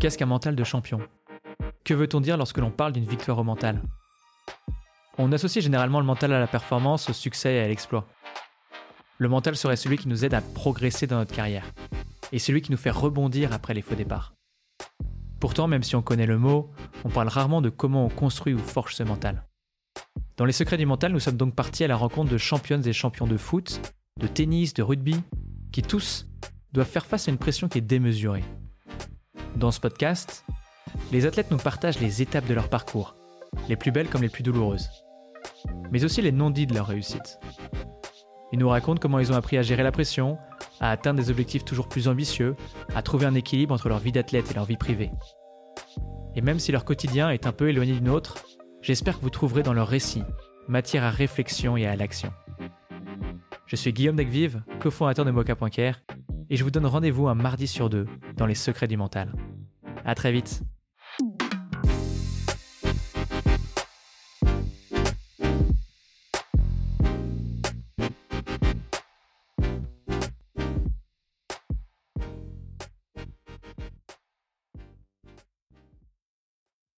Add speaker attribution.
Speaker 1: Qu'est-ce qu'un mental de champion? Que veut-on dire lorsque l'on parle d'une victoire au mental? On associe généralement le mental à la performance, au succès et à l'exploit. Le mental serait celui qui nous aide à progresser dans notre carrière, et celui qui nous fait rebondir après les faux départs. Pourtant, même si on connaît le mot, on parle rarement de comment on construit ou forge ce mental. Dans les secrets du mental, nous sommes donc partis à la rencontre de championnes et champions de foot, de tennis, de rugby, qui tous doivent faire face à une pression qui est démesurée. Dans ce podcast, les athlètes nous partagent les étapes de leur parcours, les plus belles comme les plus douloureuses, mais aussi les non-dits de leur réussite. Ils nous racontent comment ils ont appris à gérer la pression, à atteindre des objectifs toujours plus ambitieux, à trouver un équilibre entre leur vie d'athlète et leur vie privée. Et même si leur quotidien est un peu éloigné du nôtre, j'espère que vous trouverez dans leur récit matière à réflexion et à l'action. Je suis Guillaume Degvive, cofondateur de Mocha.care, et je vous donne rendez-vous un mardi sur deux dans les secrets du mental. À très vite